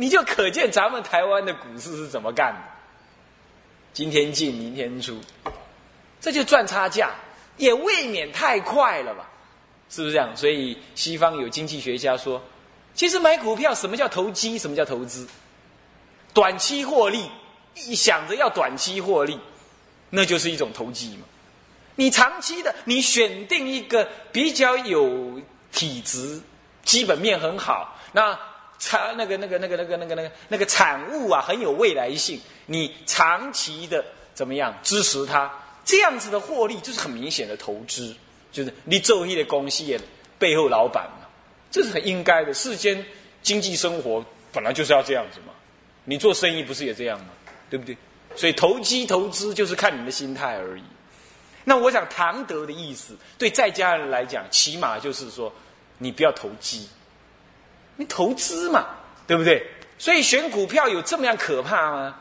你就可见咱们台湾的股市是怎么干的。今天进，明天出，这就赚差价，也未免太快了吧？是不是这样？所以西方有经济学家说，其实买股票什么叫投机，什么叫投资？短期获利，一想着要短期获利，那就是一种投机嘛。你长期的，你选定一个比较有体质、基本面很好，那产那个那个那个那个那个那个那个产物啊，很有未来性。你长期的怎么样支持它？这样子的获利就是很明显的投资，就是你做一的公司的背后老板嘛，这是很应该的。世间经济生活本来就是要这样子嘛。你做生意不是也这样吗？对不对？所以投机投资就是看你的心态而已。那我想唐德的意思，对在家人来讲，起码就是说，你不要投机，你投资嘛，对不对？所以选股票有这么样可怕吗？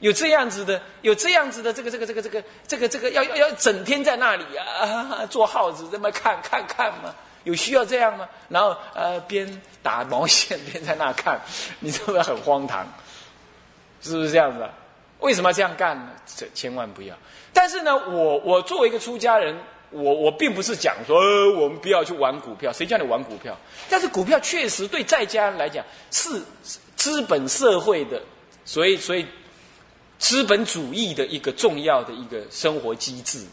有这样子的，有这样子的这个这个这个这个这个这个要要要整天在那里啊做耗子这么看看看吗？有需要这样吗？然后呃边打毛线 边在那看，你是不是很荒唐？是不是这样子？啊？为什么要这样干呢？这千万不要。但是呢，我我作为一个出家人，我我并不是讲说我们不要去玩股票，谁叫你玩股票？但是股票确实对在家人来讲是资本社会的，所以所以资本主义的一个重要的一个生活机制，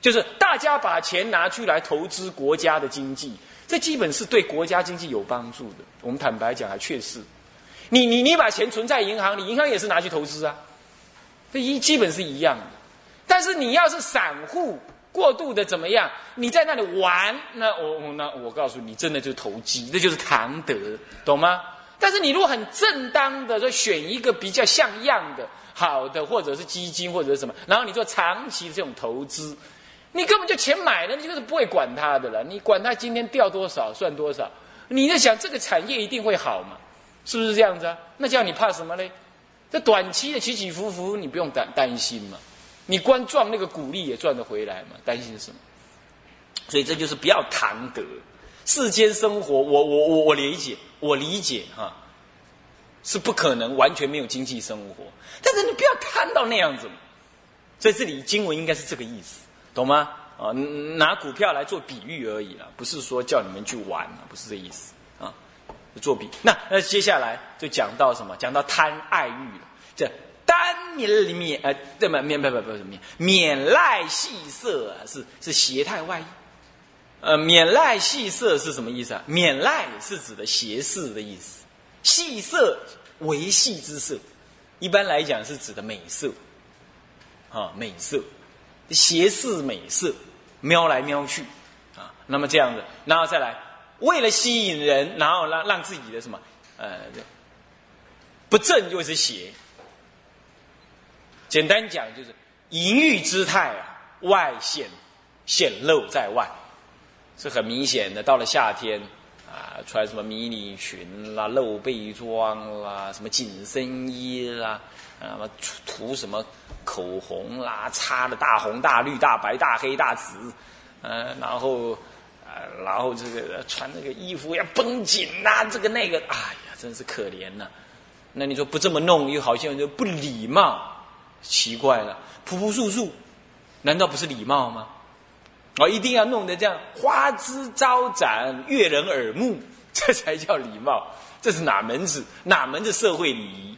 就是大家把钱拿去来投资国家的经济，这基本是对国家经济有帮助的。我们坦白讲，还确实，你你你把钱存在银行里，银行也是拿去投资啊，这一基本是一样的。但是你要是散户过度的怎么样？你在那里玩，那我那我告诉你，真的就是投机，这就是唐德，懂吗？但是你如果很正当的说选一个比较像样的、好的，或者是基金或者是什么，然后你做长期的这种投资，你根本就钱买了，你就是不会管它的了。你管它今天掉多少算多少，你在想这个产业一定会好嘛？是不是这样子啊？那叫你怕什么嘞？这短期的起起伏伏，你不用担担心嘛。你光赚那个股利也赚得回来嘛？担心什么？所以这就是不要谈得世间生活。我我我我理解，我理解哈，是不可能完全没有经济生活。但是你不要贪到那样子。嘛。所以这里经文应该是这个意思，懂吗？啊，拿股票来做比喻而已了，不是说叫你们去玩，不是这意思啊。作比那那接下来就讲到什么？讲到贪爱欲了，这。单免免呃，对么免不不不是免免赖戏色啊，是是邪态外衣。呃，免赖戏色是什么意思啊？免赖是指的邪事的意思，戏色为戏之色，一般来讲是指的美色啊，美色，邪事美色，瞄来瞄去啊。那么这样子，然后再来，为了吸引人，然后让让自己的什么呃不正又是邪。简单讲就是淫欲姿态啊，外显显露在外，是很明显的。到了夏天啊，穿什么迷你裙啦、露背装啦、什么紧身衣啦，啊，涂什么口红啦，擦的大红大绿大白大黑大紫，嗯，然后啊，然后这个穿那个衣服要绷紧呐，这个那个，哎呀，真是可怜呐。那你说不这么弄，又好像就不礼貌。奇怪了，朴朴素素，难道不是礼貌吗？哦，一定要弄得这样花枝招展、悦人耳目，这才叫礼貌。这是哪门子哪门子社会礼仪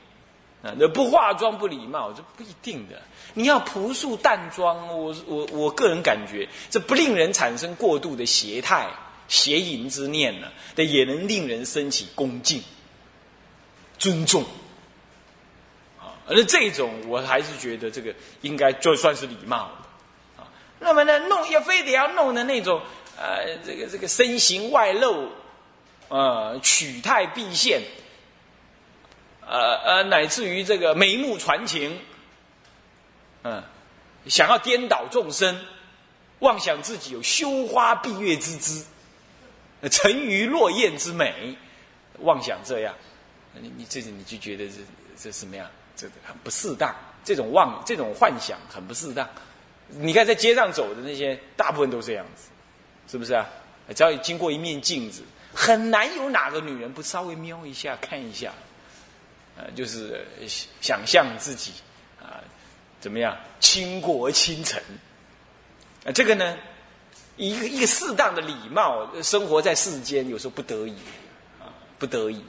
啊？那不化妆不礼貌，这不一定的。你要朴素淡妆，我我我个人感觉，这不令人产生过度的邪态、邪淫之念呢，但也能令人升起恭敬、尊重。而这种，我还是觉得这个应该就算是礼貌的啊。那么呢，弄也非得要弄的那种，呃，这个这个身形外露，呃，曲态毕现，呃呃，乃至于这个眉目传情，嗯，想要颠倒众生，妄想自己有羞花闭月之姿，沉鱼落雁之美，妄想这样，你你这你就觉得这这什么样？这很不适当，这种妄、这种幻想很不适当。你看在街上走的那些，大部分都这样子，是不是啊？只要经过一面镜子，很难有哪个女人不稍微瞄一下、看一下，呃，就是想象自己啊，怎么样倾国倾城啊？这个呢，一个一个适当的礼貌，生活在世间，有时候不得已啊，不得已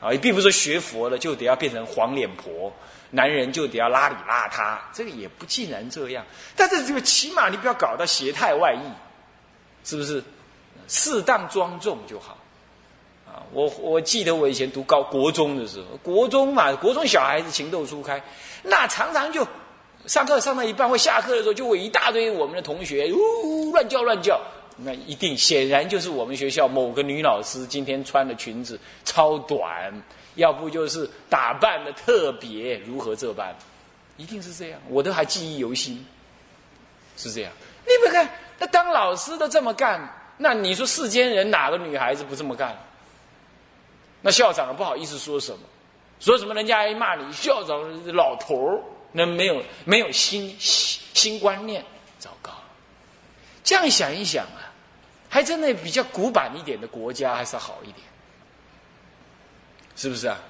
啊，也并不是说学佛了就得要变成黄脸婆，男人就得要邋里邋遢，这个也不尽然这样。但是这个起码你不要搞到邪态外溢，是不是？适当庄重就好。啊我我记得我以前读高国中的时候，国中嘛，国中小孩子情窦初开，那常常就上课上到一半或下课的时候，就会一大堆我们的同学呜乱叫乱叫，那一定显然就是我们学校某个女老师今天穿的裙子超短，要不就是打扮的特别如何这般，一定是这样，我都还记忆犹新，是这样。你们看，那当老师都这么干，那你说世间人哪个女孩子不这么干？那校长不好意思说什么，说什么人家一骂你校长老头儿，那没有没有新新观念，糟糕。这样想一想啊，还真的比较古板一点的国家还是好一点，是不是啊？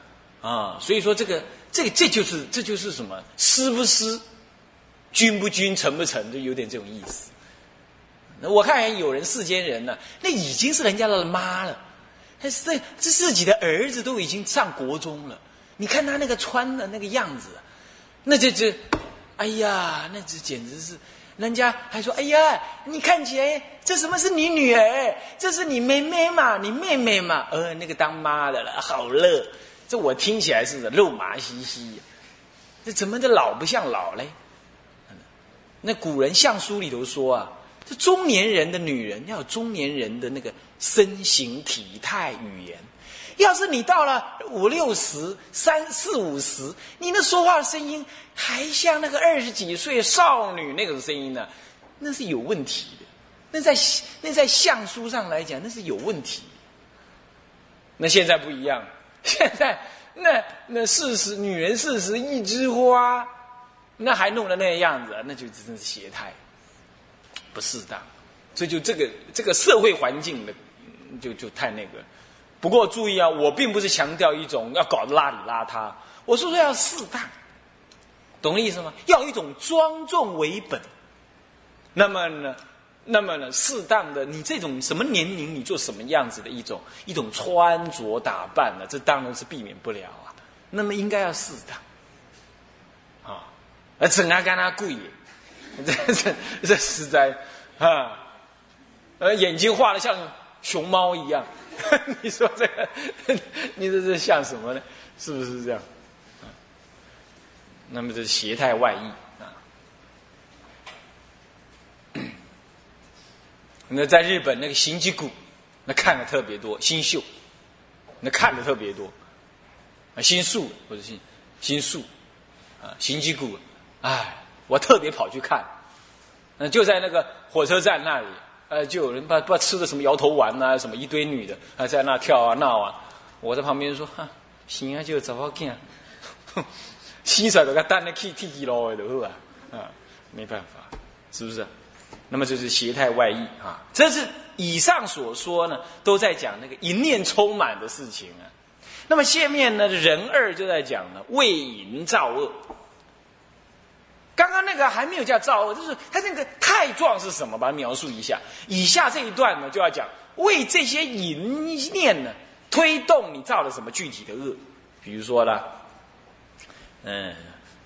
啊，所以说这个这这就是这就是什么师不师，君不君，臣不臣，就有点这种意思。那我看有人世间人呢，那已经是人家的妈了。这这自己的儿子都已经上国中了，你看他那个穿的那个样子，那这这，哎呀，那这简直是，人家还说，哎呀，你看起来这什么是你女儿？这是你妹妹嘛？你妹妹嘛？呃，那个当妈的了，好乐。这我听起来是肉麻兮兮，这怎么的老不像老嘞？那古人相书里头说啊。这中年人的女人要有中年人的那个身形体态语言，要是你到了五六十、三四五十，你那说话的声音还像那个二十几岁少女那种声音呢，那是有问题的。那在那在相书上来讲，那是有问题。那现在不一样，现在那那四十女人四十一枝花，那还弄得那个样子，那就真是邪态。不适当，所以就这个这个社会环境的，就就太那个。不过注意啊，我并不是强调一种要搞得邋里邋遢，我是说要适当，懂意思吗？要一种庄重为本。那么呢，那么呢，适当的，你这种什么年龄，你做什么样子的一种一种穿着打扮呢？这当然是避免不了啊。那么应该要适当，啊，而整天跟他贵。这这这实在啊，呃，眼睛画的像熊猫一样，你说这个，你这是像什么呢？是不是这样？那么这是邪态外溢啊。那在日本那个新吉谷，那看的特别多，新秀，那看的特别多，啊，新宿或者新新宿，啊，新吉谷，哎。我特别跑去看，嗯，就在那个火车站那里，呃，就有人把把吃的什么摇头丸呐，什么一堆女的还在那跳啊闹啊，我在旁边说，哈，行啊，就找我看，洗出来个蛋的去踢踢咯，对吧？啊，没办法，是不是？那么就是邪态外溢啊，这是以上所说呢，都在讲那个一念充满的事情啊。那么下面呢，人二就在讲呢，为淫造恶。刚刚那个还没有叫造恶，就是他那个态状是什么？把它描述一下。以下这一段呢，就要讲为这些淫念呢推动你造了什么具体的恶。比如说呢，嗯，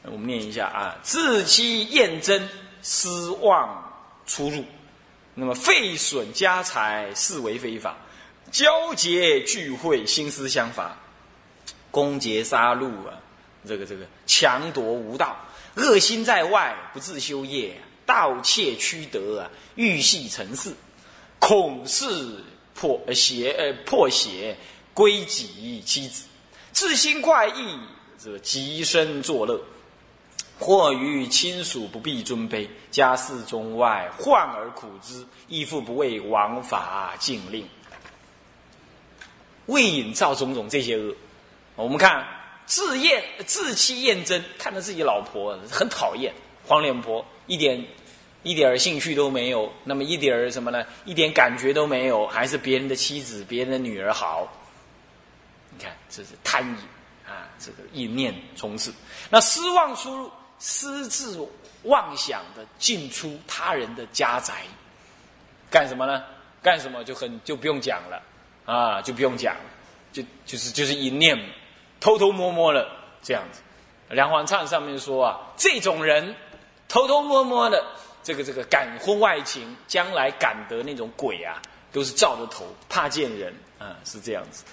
我们念一下啊：自欺厌真，失望出入；那么废损家财，视为非法；交结聚会，心思相伐；攻劫杀戮啊，这个这个强夺无道。恶心在外，不自修业；盗窃屈德啊，欲系成事，恐是破邪呃破邪，归己妻子，自心快意，则极身作乐；或于亲属不必尊卑，家事中外患而苦之，亦复不为王法禁令，为引造种种这些恶。我们看。自厌自欺厌真，看着自己老婆很讨厌，黄脸婆，一点一点兴趣都没有，那么一点什么呢？一点感觉都没有，还是别人的妻子，别人的女儿好。你看，这是贪淫啊，这个意念从此。那失望出入，私自妄想的进出他人的家宅，干什么呢？干什么就很就不用讲了啊，就不用讲，就就是就是一念偷偷摸摸的这样子。梁皇唱上面说啊，这种人偷偷摸摸的，这个这个感婚外情，将来感得那种鬼啊，都是照着头，怕见人啊，是这样子。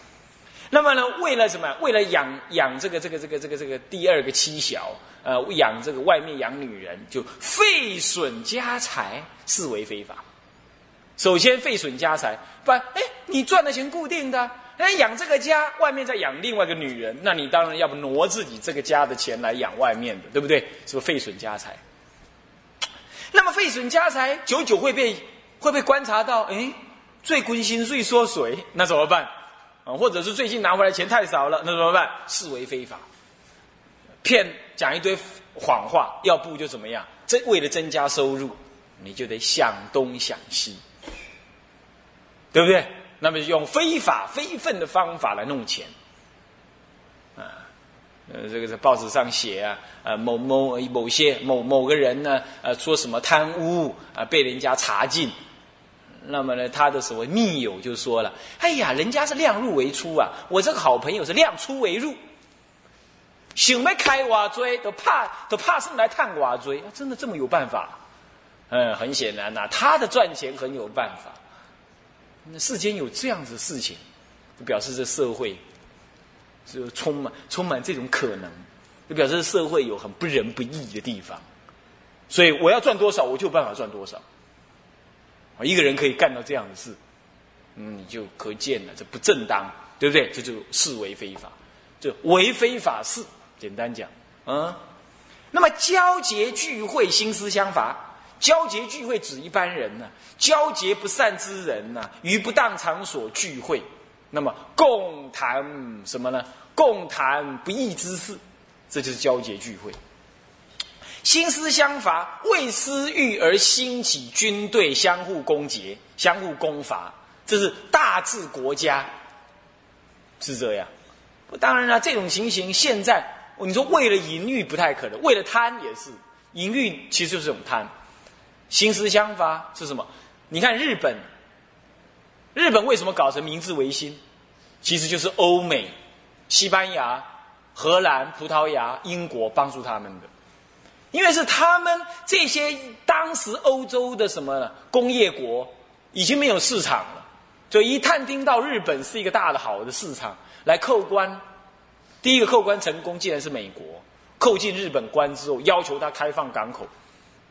那么呢，为了什么？为了养养这个这个这个这个这个第二个妻小，呃，养这个外面养女人，就废损家财，视为非法。首先废损家财，不，哎，你赚的钱固定的。那养这个家，外面再养另外一个女人，那你当然要不挪自己这个家的钱来养外面的，对不对？是不是废损家财？那么废损家财，久久会被会被观察到，哎，最关心最缩水，那怎么办？啊，或者是最近拿回来钱太少了，那怎么办？视为非法，骗讲一堆谎话，要不就怎么样？这为了增加收入，你就得想东想西，对不对？那么用非法非分的方法来弄钱，啊，呃，这个在报纸上写啊，呃，某某某些某某个人呢，呃，说什么贪污啊，被人家查禁，那么呢，他的所谓密友就说了，哎呀，人家是量入为出啊，我这个好朋友是量出为入，想没开瓦锥都怕都怕是来探瓦锥，真的这么有办法？嗯，很显然呐，他的赚钱很有办法。那世间有这样子的事情，就表示这社会就充满充满这种可能，就表示社会有很不仁不义的地方。所以我要赚多少，我就有办法赚多少。啊，一个人可以干到这样的事，嗯，你就可见了，这不正当，对不对？这就视为非法，就为非法事。简单讲，啊，那么交结聚会，心思相伐。交结聚会指一般人呢，交结不善之人呢，于不当场所聚会，那么共谈什么呢？共谈不义之事，这就是交结聚会。心思相伐，为私欲而兴起军队，相互攻讦，相互攻伐，这是大治国家，是这样。当然了，这种情形现在你说为了淫欲不太可能，为了贪也是，淫欲其实就是这种贪。心思相发是什么？你看日本，日本为什么搞成明治维新？其实就是欧美、西班牙、荷兰、葡萄牙、英国帮助他们的，因为是他们这些当时欧洲的什么工业国已经没有市场了，就一探听到日本是一个大的好的市场，来扣关。第一个扣关成功，竟然是美国扣进日本关之后，要求他开放港口。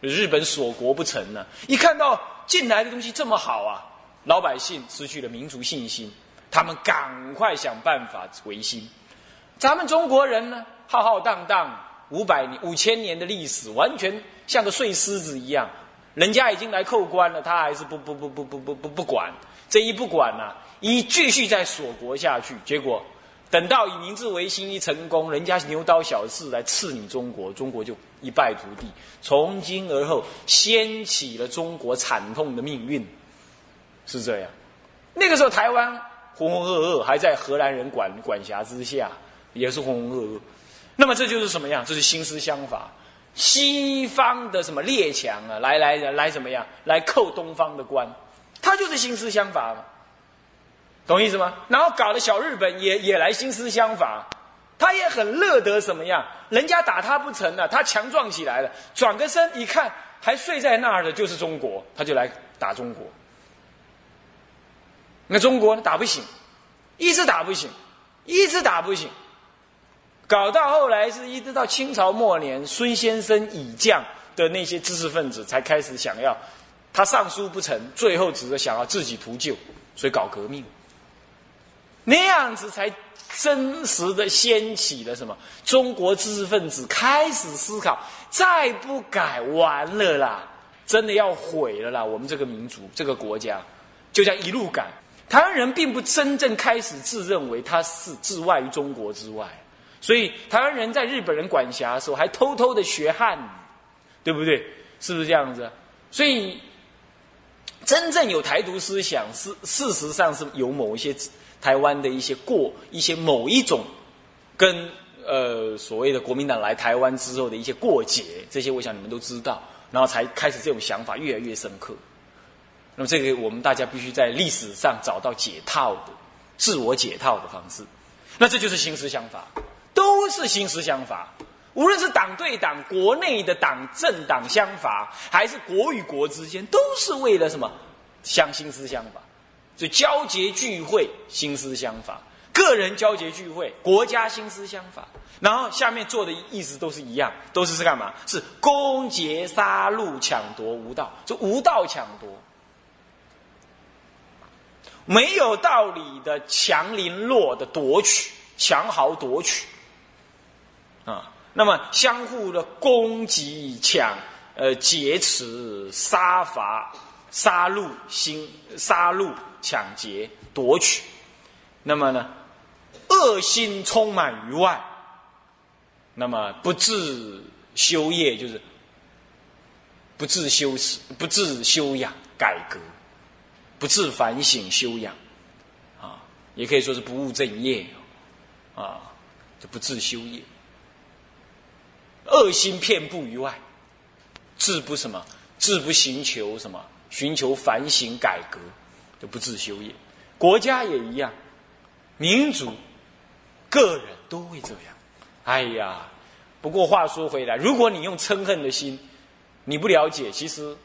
日本锁国不成呢？一看到进来的东西这么好啊，老百姓失去了民族信心，他们赶快想办法维新。咱们中国人呢，浩浩荡荡五百年、五千年的历史，完全像个碎狮子一样。人家已经来扣关了，他还是不不不不不不不不管。这一不管呢，一继续在锁国下去，结果。等到以明治维新一成功，人家牛刀小试来刺你中国，中国就一败涂地。从今而后，掀起了中国惨痛的命运，是这样。那个时候，台湾浑浑噩噩，还在荷兰人管管辖之下，也是浑浑噩噩。那么这就是什么样？这是心思相法，西方的什么列强啊，来来来怎么样？来扣东方的关，他就是心思相法嘛。懂意思吗？然后搞得小日本也也来心思相反，他也很乐得什么样？人家打他不成了，他强壮起来了，转个身一看，还睡在那儿的就是中国，他就来打中国。那中国打不醒，一直打不醒，一直打不醒，搞到后来是一直到清朝末年，孙先生以降的那些知识分子才开始想要，他上书不成，最后只是想要自己图救，所以搞革命。那样子才真实的掀起了什么？中国知识分子开始思考，再不改完了啦，真的要毁了啦！我们这个民族、这个国家，就这样一路改。台湾人并不真正开始自认为他是自外于中国之外，所以台湾人在日本人管辖的时候，还偷偷的学汉语，对不对？是不是这样子？所以真正有台独思想，是事实上是有某一些。台湾的一些过一些某一种跟呃所谓的国民党来台湾之后的一些过节，这些我想你们都知道，然后才开始这种想法越来越深刻。那么这个我们大家必须在历史上找到解套的、自我解套的方式。那这就是新思想法，都是新思想法。无论是党对党、国内的党政党相法，还是国与国之间，都是为了什么？相新思相法，就交结聚会，心思相法；个人交结聚会，国家心思相法。然后下面做的意思都是一样，都是是干嘛？是攻劫、杀戮、抢夺无道，就无道抢夺，没有道理的强凌弱的夺取，强豪夺取，啊。那么相互的攻击、抢、呃劫持、杀伐、杀戮、心杀戮、抢劫、夺取，那么呢，恶心充满于外，那么不自修业，就是不自修持、不自修养改革，不自反省修养，啊，也可以说是不务正业，啊，就不自修业。恶心遍布于外，自不什么，自不寻求什么，寻求反省改革，不自修业。国家也一样，民族、个人都会这样。哎呀，不过话说回来，如果你用嗔恨的心，你不了解，其实，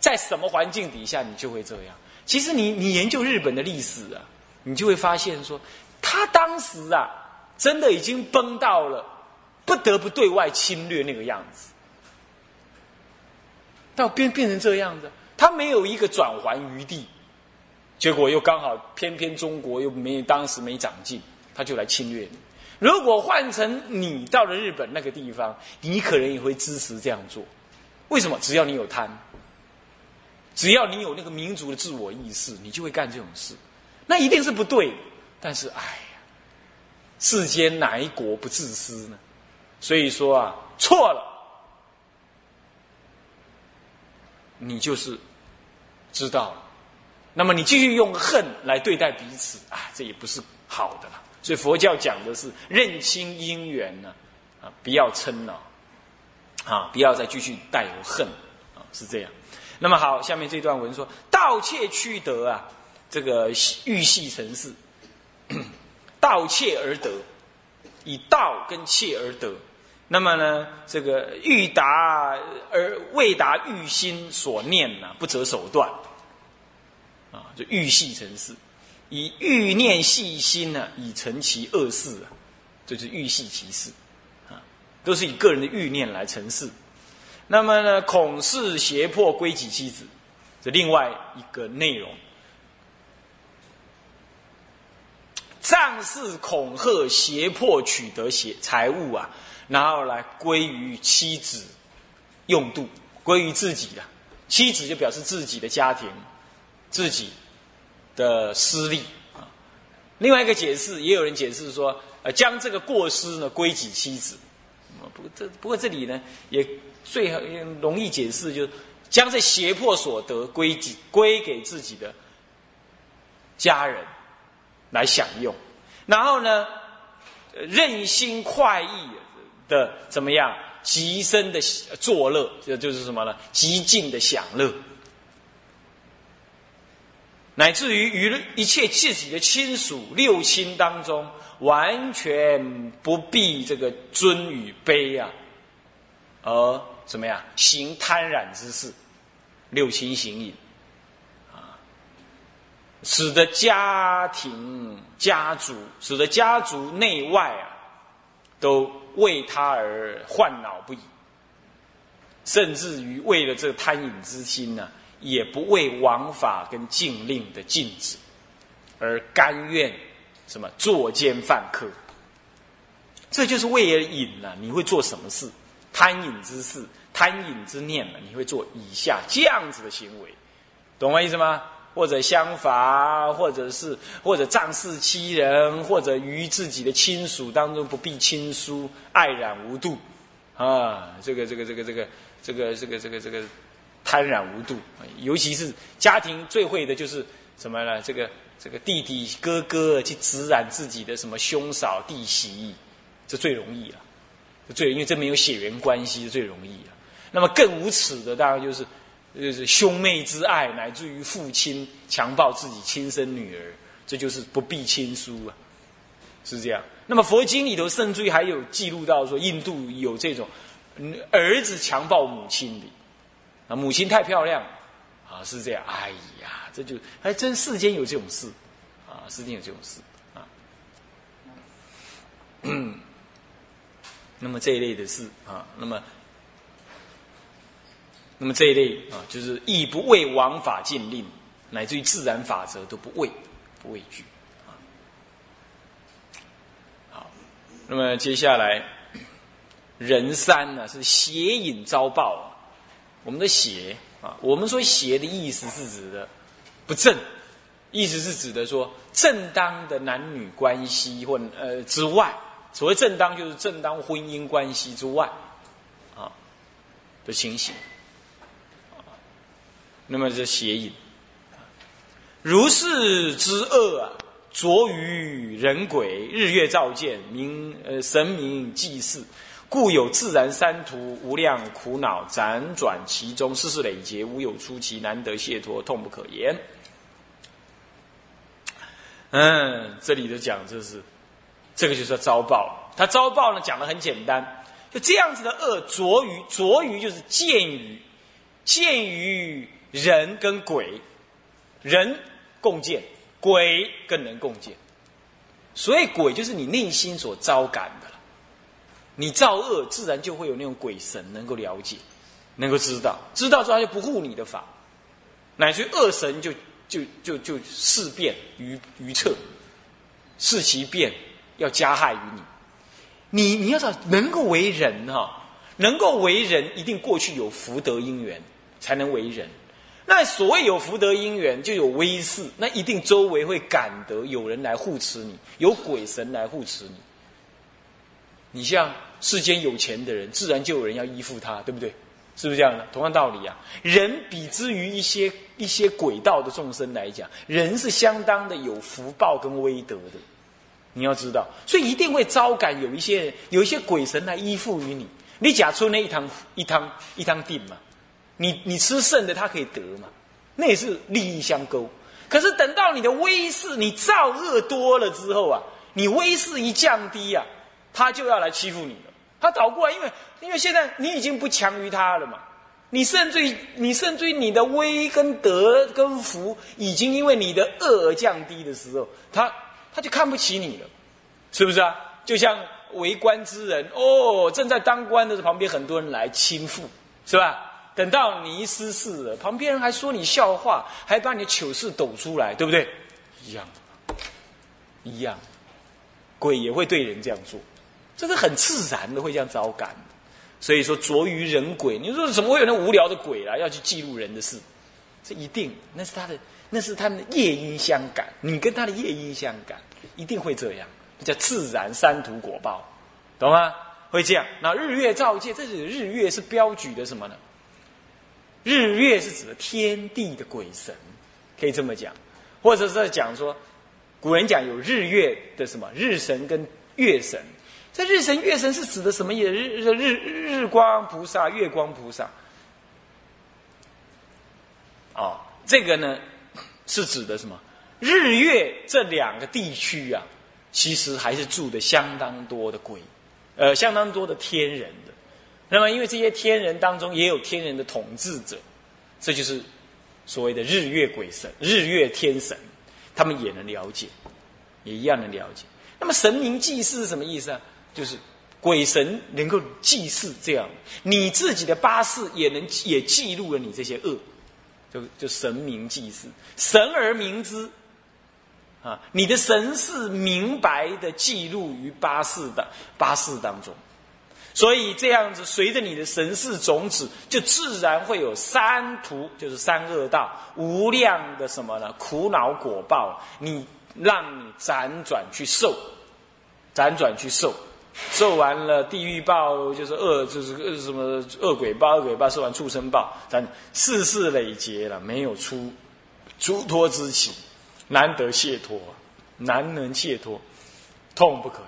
在什么环境底下，你就会这样。其实你你研究日本的历史啊，你就会发现说，他当时啊，真的已经崩到了。不得不对外侵略那个样子，到变变成这样子，他没有一个转圜余地，结果又刚好偏偏中国又没当时没长进，他就来侵略你。如果换成你到了日本那个地方，你可能也会支持这样做。为什么？只要你有贪，只要你有那个民族的自我意识，你就会干这种事。那一定是不对。但是，哎呀，世间哪一国不自私呢？所以说啊，错了，你就是知道了。那么你继续用恨来对待彼此啊，这也不是好的了。所以佛教讲的是认清因缘呢，啊，不要嗔恼，啊，不要再继续带有恨，啊，是这样。那么好，下面这段文说：盗窃屈得啊，这个欲系成事，盗窃而得，以盗跟窃而得。那么呢，这个欲达而未达欲心所念呢，不择手段，啊，就欲系成事，以欲念细心呢，以成其恶事啊，这是欲系其事，啊，都是以个人的欲念来成事。那么呢，恐事胁迫归己妻子，这另外一个内容，仗势恐吓胁迫取得财财物啊。然后来归于妻子用度，归于自己的妻子就表示自己的家庭，自己的私利啊。另外一个解释，也有人解释说，呃，将这个过失呢归己妻子。不这不过这里呢也最容易解释，就是将这胁迫所得归己归给自己的家人来享用，然后呢任心快意。的怎么样？极深的作乐，这就是什么呢？极尽的享乐，乃至于与一切自己的亲属六亲当中，完全不必这个尊与卑啊，而怎么样行贪婪之事？六亲行淫啊，使得家庭家族，使得家族内外啊，都。为他而患恼不已，甚至于为了这个贪饮之心呢，也不为王法跟禁令的禁止，而甘愿什么作奸犯科。这就是为了瘾呢，你会做什么事？贪饮之事，贪饮之念呢，你会做以下这样子的行为，懂我意思吗？或者相罚，或者是或者仗势欺人，或者于自己的亲属当中不必亲疏，爱染无度，啊，这个这个这个这个这个这个这个这个贪染无度，尤其是家庭最会的就是什么呢？这个这个弟弟哥哥去指染自己的什么兄嫂弟媳，这最容易了，最因为这没有血缘关系，最容易了。那么更无耻的，当然就是就是兄妹之爱，乃至于父亲强暴自己亲生女儿，这就是不避亲疏啊，是这样。那么佛经里头甚至于还有记录到说，印度有这种儿子强暴母亲的，啊，母亲太漂亮，啊，是这样。哎呀，这就还真世间有这种事，啊，世间有这种事，啊。那么这一类的事啊，那么。那么这一类啊，就是亦不畏王法禁令，乃至于自然法则都不畏，不畏惧啊。好，那么接下来人三呢是邪淫遭报啊。我们的邪啊，我们说邪的意思是指的不正，意思是指的说正当的男女关系或呃之外，所谓正当就是正当婚姻关系之外啊的情形。那么这邪淫，如是之恶啊，着于人鬼、日月照见、明呃神明祭祀，故有自然三途无量苦恼辗转其中，世事累劫，无有出奇，难得解脱，痛不可言。嗯，这里的讲就是，这个就是遭报。他遭报呢，讲的很简单，就这样子的恶着于着于就是见于见于。人跟鬼，人共见，鬼更能共见，所以鬼就是你内心所招感。你造恶，自然就会有那种鬼神能够了解，能够知道，知道之后他就不护你的法，乃至恶神就就就就事变于于策，事其变要加害于你。你你要知道，能够为人哈，能够为人，一定过去有福德因缘，才能为人。那所谓有福德因缘，就有威势，那一定周围会感得有人来护持你，有鬼神来护持你。你像世间有钱的人，自然就有人要依附他，对不对？是不是这样的？同样道理啊，人比之于一些一些鬼道的众生来讲，人是相当的有福报跟威德的。你要知道，所以一定会招感有一些人有一些鬼神来依附于你。你假出那一汤一汤一汤定嘛？你你吃剩的，他可以得嘛？那也是利益相勾。可是等到你的威势，你造恶多了之后啊，你威势一降低啊，他就要来欺负你。他倒过来，因为因为现在你已经不强于他了嘛。你甚至于你甚至于你的威跟德跟福，已经因为你的恶而降低的时候，他他就看不起你了，是不是啊？就像为官之人哦，正在当官的时候，旁边很多人来倾覆，是吧？等到你一失势了，旁边人还说你笑话，还把你糗事抖出来，对不对？一样，一样，鬼也会对人这样做，这是很自然的，会这样招感。所以说，着于人鬼，你说怎么会有那无聊的鬼啊？要去记录人的事？这一定，那是他的，那是他的夜因相感。你跟他的夜因相感，一定会这样，叫自然三途果报，懂吗？会这样。那日月照界，这是日月是标举的什么呢？日月是指的天地的鬼神，可以这么讲，或者是在讲说，古人讲有日月的什么日神跟月神，这日神月神是指的什么意？日日日日光菩萨、月光菩萨，哦，这个呢是指的什么？日月这两个地区啊，其实还是住的相当多的鬼，呃，相当多的天人。那么，因为这些天人当中也有天人的统治者，这就是所谓的日月鬼神、日月天神，他们也能了解，也一样能了解。那么神明祭祀是什么意思啊？就是鬼神能够祭祀这样，你自己的八事也能也记录了你这些恶，就就神明祭祀，神而明之啊，你的神是明白的记录于八事的八事当中。所以这样子，随着你的神识种子，就自然会有三途，就是三恶道，无量的什么呢？苦恼果报，你让你辗转去受，辗转去受，受完了地狱报，就是恶，就是恶什么恶鬼报，恶鬼报受完畜生报，咱世世累劫了，没有出出脱之期，难得解脱，难能解脱，痛不可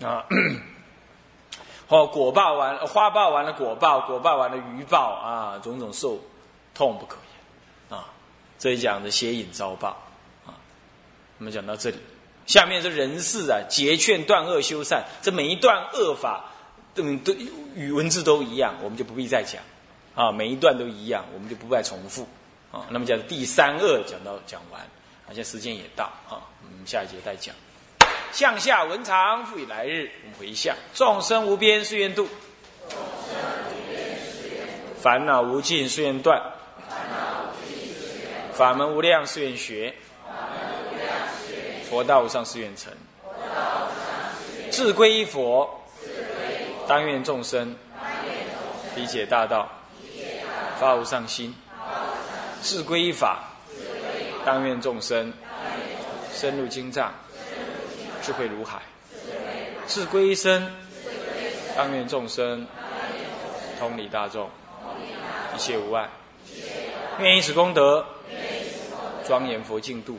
言啊！或果报完，花报完了果报，果报完了余报啊，种种受痛不可言啊！这一讲的邪淫遭报啊，我们讲到这里，下面是人事啊，结劝断恶修善，这每一段恶法，嗯，都与文字都一样，我们就不必再讲啊，每一段都一样，我们就不再重复啊。那么讲第三恶讲到讲完，而且时间也到啊，我们下一节再讲。向下文长，复以来日。我们回向：众生无边誓愿度，烦恼无尽誓愿断，法门无量誓愿学，佛道无上誓愿成。志归一佛，当愿众生理解大道，发无上心；志归一法，当愿众生深入经藏。智慧如海，智归一生，当愿众生同理大众，一切无碍。愿以此功德，庄严佛净土，